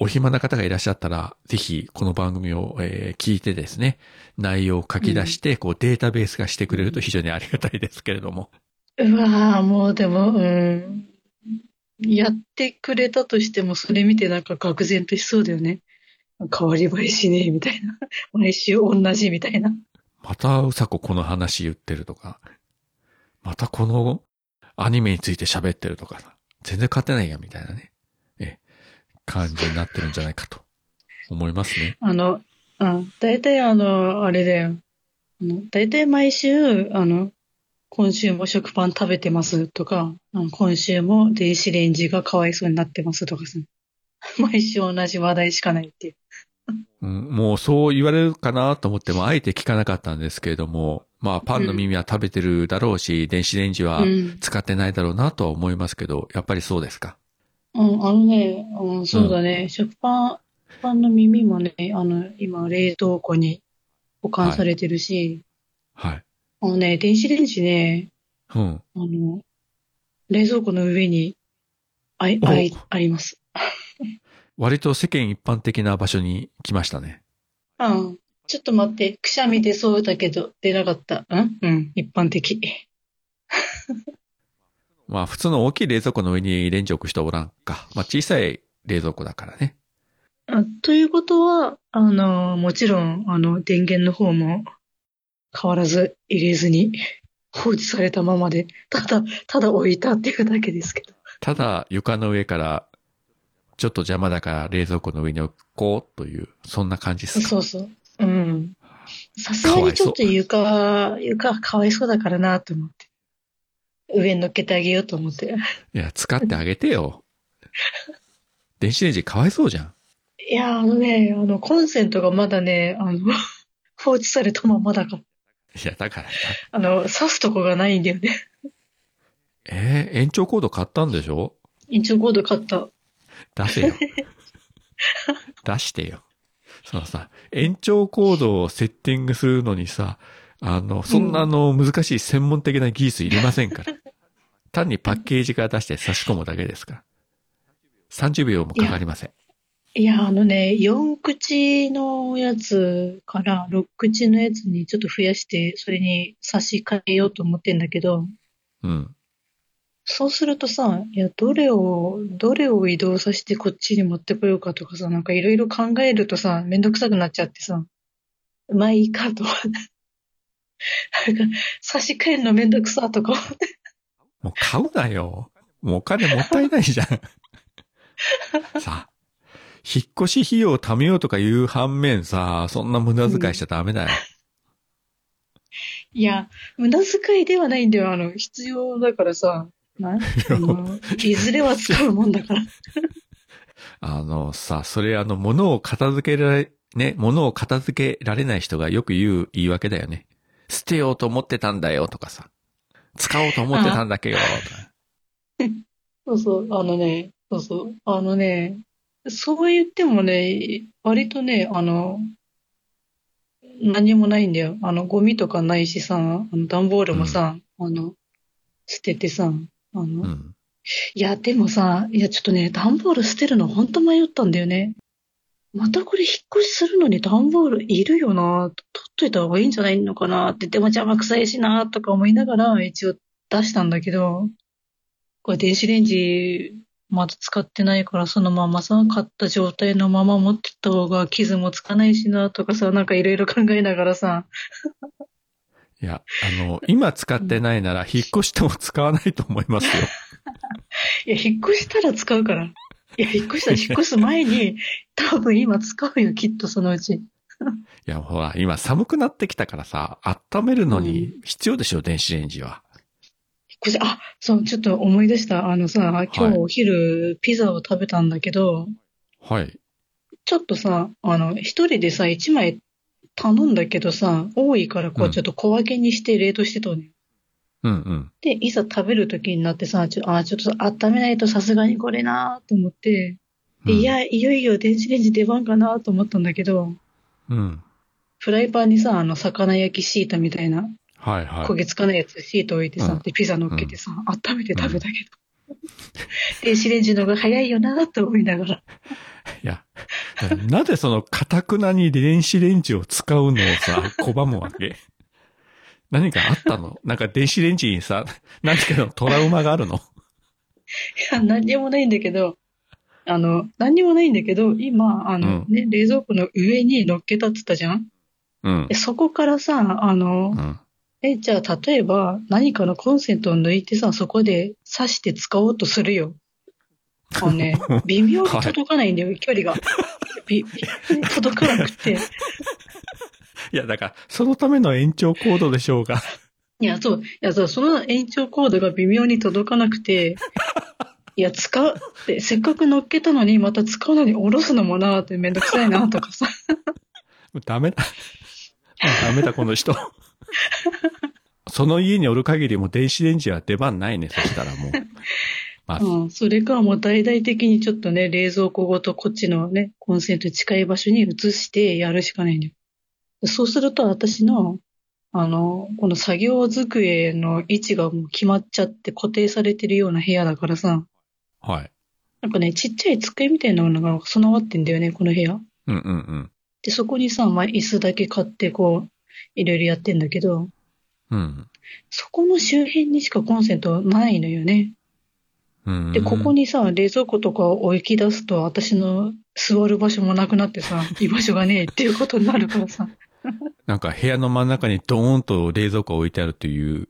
S1: お暇な方がいらっしゃったら、ぜひこの番組を、えー聞いてですね、内容を書き出して、こうデータベース化してくれると非常にありがたいですけれども。
S2: うわぁ、もうでも、うん。やってくれたとしても、それ見てなんか愕然としそうだよね。変わり映えしねえ、みたいな。毎週同じみたいな。
S1: またうさここの話言ってるとか、またこのアニメについて喋ってるとかさ、全然勝てないや、みたいなね。え、感じになってるんじゃないかと思いますね。
S2: あの、うん、大体あの、あれだよ。あの大体毎週、あの、今週も食パン食べてますとか、今週も電子レンジがかわいそうになってますとかさ。毎週同じ話題しかないっていう。
S1: うん、もうそう言われるかなと思っても、あえて聞かなかったんですけれども、まあ、パンの耳は食べてるだろうし、電子レンジは
S2: うん。
S1: 使ってないだろうなとは思いますけど、やっぱりそうですか？
S2: うん、あのね、うん、そうだね、食パン、パンの耳もね、あの、今、冷凍庫に保管されてるし、
S1: はい。
S2: あのね、電子レンジね、
S1: うん。
S2: あの、冷蔵庫の上に、ああい、あります。
S1: 割と世間一般的な場所に来ましたね。
S2: うん。ちょっと待って、くしゃみ出そうだけど、出なかった。うん？うん、一般的。
S1: まあ、普通の大きい冷蔵庫の上にレンジ置く人おらんか。まあ、小さい冷蔵庫だからね。
S2: あということは、あの、もちろん、あの、電源の方も変わらず入れずに放置されたままで、ただ、ただ置いたっていうだけですけど。
S1: ただ、床の上から、ちょっと邪魔だから冷蔵庫の上に置こうという、そんな感じですか？
S2: そうそう。うん。さすがにちょっと床、床かわいそうだからなと思って。上に乗っけてあげようと思って。
S1: いや、使ってあげてよ。電子レンジかわいそうじゃん。
S2: いや、あのね、あの、コンセントがまだね、あの、放置されたままだから。
S1: いや、だからさ、
S2: あの、刺すとこがないんだよね。
S1: えー延長コード買ったんでしょ？
S2: 一応コード買った。
S1: 出せよ。出してよ。そのさ、延長コードをセッティングするのにさ、あの、そんなあの、難しい専門的な技術いりませんから。単にパッケージから出して差し込むだけですから。30秒もかかりません。
S2: いや、あのね、4口のやつから6口のやつにちょっと増やして、それに差し替えようと思ってんだけど、
S1: うん。
S2: そうするとさ、いや、どれを、どれを移動させてこっちに持ってこようかとかさ、なんかいろいろ考えるとさ、めんどくさくなっちゃってさ、まあいいかと。なんか差し替えるのめんどくさとか思って。
S1: もう買うなよ。もうお金もったいないじゃん。さあ、引っ越し費用を貯めようとかいう反面さ、そんな無駄遣いしちゃダメだよ。
S2: いや、無駄遣いではないんだよ。あの、必要だからさ、いずれは使うもんだから。
S1: あのさ、それあの、物を片付けられ、ね、物を片付けられない人がよく言う言い訳だよね。捨てようと思ってたんだよとかさ。使おうと思ってたんだけど。
S2: そうそう、あのね、そうそう、あのね、そう言ってもね、割とね、あの、何もないんだよ。あの、ゴミとかないしさ、あの、段ボールもさ、あの、捨ててさ、あの、
S1: うん。
S2: いや、でもさ、いや、ちょっとね、段ボール捨てるのほんと迷ったんだよね。またこれ引っ越しするのに段ボールいるよな、取っといた方がいいんじゃないのかなって、でも邪魔くさいしな、とか思いながら一応出したんだけど、これ電子レンジまだ使ってないからそのままさ、買った状態のまま持ってった方が傷もつかないしな、とかさ、なんかいろいろ考えながらさ、
S1: いや、あの、今使ってないなら、引っ越しても使わないと思いますよ。
S2: いや、引っ越したら使うから。いや、引っ越したら引っ越す前に、多分今使うよ、きっとそのうち。
S1: いや、ほら、今寒くなってきたからさ、温めるのに必要でしょ、電子レンジは。
S2: 引っ越し、あ、そう、ちょっと思い出した。あのさ、今日お昼ピザを食べたんだけど、
S1: はい。
S2: ちょっとさ、あの、一人でさ、一枚頼んだけどさ、多いからこ
S1: う
S2: うんちょっと小分けにして冷凍してたのよ。
S1: うんうん。
S2: で、いざ食べる時になってさ、ちょ、あ、ちょっと温めないとさすがにこれなと思って、で
S1: うん
S2: いや、いよいよ電子レンジ出番かなと思ったんだけど、
S1: うん。
S2: フライパンにさ、あの、魚焼きシートみたいな、
S1: はいはい。
S2: 焦げつかないやつシート置いてさ、
S1: うん
S2: で、ピザ乗っけてさ、温めて食べたけど。電子レンジの方が早いよなと思いながら。
S1: いや、なぜその、かたくなに電子レンジを使うのをさ、拒むわけ？何かあったの？なんか電子レンジにさ、何かのトラウマがあるの？
S2: いや、何にもないんだけど、あの、何にもないんだけど、今、あの、
S1: うん
S2: ね、冷蔵庫の上に乗っけたって言ったじゃん？
S1: うん
S2: で。そこからさ、あの
S1: う、ん。
S2: え、じゃあ、例えば、何かのコンセントを抜いてさ、そこで挿して使おうとするよ。あのね、微妙に届かないんだよ、距離が。び微妙に届かなくて。
S1: いや、だから、そのための延長コードでしょうが。
S2: いや、そう、いや、そう、その延長コードが微妙に届かなくて、いや、使うって、せっかく乗っけたのに、また使うのに下ろすのもなーってめんどくさいなとかさ。
S1: ダメだ。ダメだ、この人。その家におる限りもう電子レンジは出番ないね、そしたらもう。まあ、
S2: うん、それかもう大々的にちょっとね、冷蔵庫ごとこっちのね、コンセントに近い場所に移してやるしかないんだよ。そうすると私の、あの、この作業机の位置がもう決まっちゃって固定されてるような部屋だからさ、
S1: はい。
S2: なんかね、ちっちゃい机みたいなのが備わってんだよね、この部屋。
S1: うんうんうん。
S2: で、そこにさ、まあ、椅子だけ買ってこう、いろいろやってんだけど、
S1: うん。
S2: そこの周辺にしかコンセントないのよね。
S1: うん。
S2: で、ここにさ、冷蔵庫とかを置き出すと、私の座る場所もなくなってさ、居場所がねえっていうことになるからさ。
S1: なんか部屋の真ん中にドーンと冷蔵庫置いてあるという、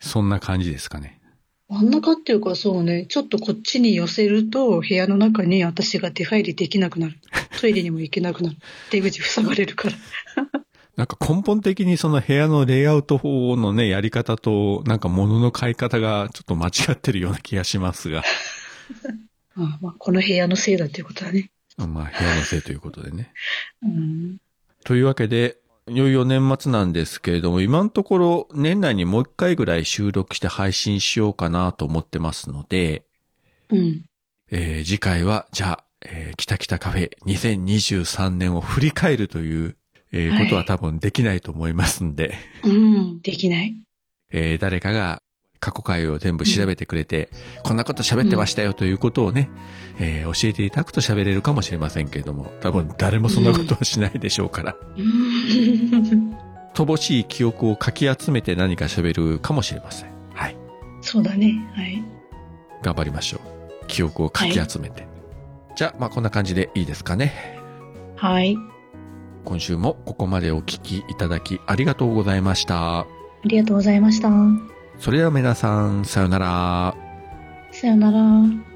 S1: そんな感じですかね。
S2: 真ん中っていうかそうね、ちょっとこっちに寄せると、部屋の中に私が出入りできなくなる。トイレにも行けなくなる。出口塞がれるから。
S1: なんか根本的にその部屋のレイアウト法のね、やり方と、なんか物の買い方がちょっと間違ってるような気がしますが。
S2: ああまあ、この部屋のせいだっていうことだね。
S1: まあ部屋のせいということでね。
S2: うん。
S1: というわけで、いよいよ年末なんですけれども、今のところ年内にもう一回ぐらい収録して配信しようかなと思ってますので、
S2: うん。
S1: えー次回は、じゃあ、えー、北北カフェ2023年を振り返るという、えー
S2: はい
S1: ことは多分できないと思いますんで、
S2: うん。できない。
S1: えー誰かが過去回を全部調べてくれて、こんなこと喋ってましたよということをね、えー教えていただくと喋れるかもしれませんけれども、多分誰もそんなことはしないでしょうから、
S2: うん。
S1: 乏しい記憶をかき集めて何か喋るかもしれません。はい。
S2: そうだね。はい。
S1: 頑張りましょう。記憶をかき集めて。じゃあ、まあこんな感じでいいですかね。
S2: はい。
S1: 今週もここまでお聞きいただきありがとうございました。
S2: ありがとうございました。
S1: それでは皆さん、さよなら。
S2: さよなら。